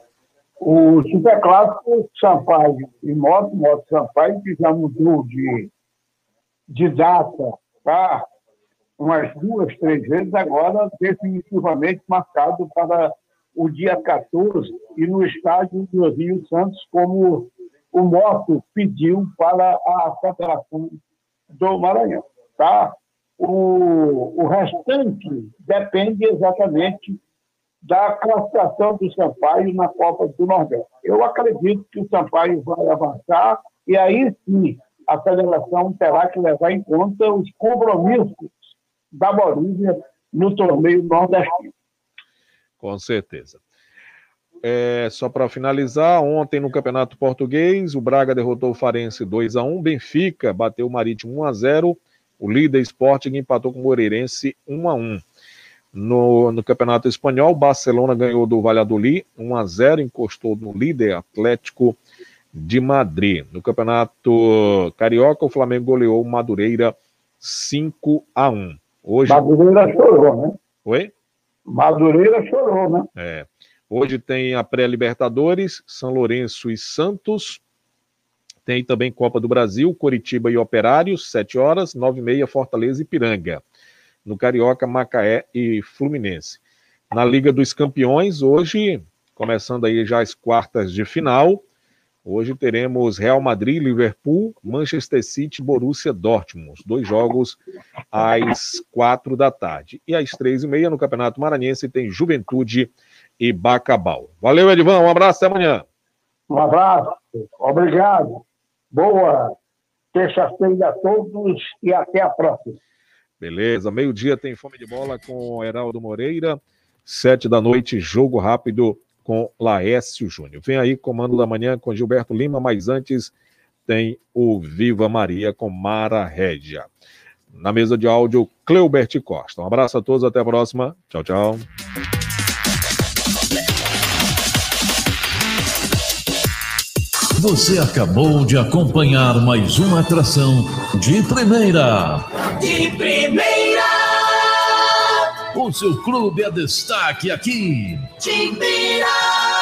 o Superclássico, Sampaio e Moto, Moto Sampaio, que já mudou de, de data tá? umas duas, três vezes, agora definitivamente marcado para o dia 14 e no estádio do Rio Santos, como o Moto pediu para a Federação do Maranhão. Tá? O, o restante depende exatamente da classificação do Sampaio na Copa do Nordeste. Eu acredito que o Sampaio vai avançar e aí sim a federação terá que levar em conta os compromissos da Bolívia no torneio nordestino. Com certeza. É, só para finalizar, ontem no Campeonato Português, o Braga derrotou o Farense 2 a 1 Benfica bateu o Marítimo 1 a 0 o líder Sporting empatou com o Moreirense 1 a 1 No, no Campeonato Espanhol, Barcelona ganhou do Valladolid 1 a 0, encostou no líder Atlético de Madrid. No Campeonato Carioca, o Flamengo goleou Madureira 5 a 1. Hoje Madureira chorou, né? Oi? Madureira chorou, né? É. Hoje tem a pré-Libertadores, São Lourenço e Santos. Tem também Copa do Brasil, Coritiba e Operários, 7 horas, 9 e meia, Fortaleza e Piranga. No Carioca, Macaé e Fluminense. Na Liga dos Campeões, hoje, começando aí já as quartas de final, hoje teremos Real Madrid, Liverpool, Manchester City, Borussia Dortmund. Dois jogos às quatro da tarde. E às três e meia, no Campeonato Maranhense, tem Juventude e Bacabal. Valeu, Edvan, um abraço, até amanhã. Um abraço, obrigado. Boa terça-feira a todos e até a próxima. Beleza, meio-dia tem Fome de Bola com Heraldo Moreira, sete da noite, jogo rápido com Laércio Júnior. Vem aí, comando da manhã com Gilberto Lima, mas antes tem o Viva Maria com Mara Régia. Na mesa de áudio, Cleubert Costa. Um abraço a todos, até a próxima. Tchau, tchau. Você acabou de acompanhar mais uma atração de primeira. De primeira, O seu clube é destaque aqui. Timbira.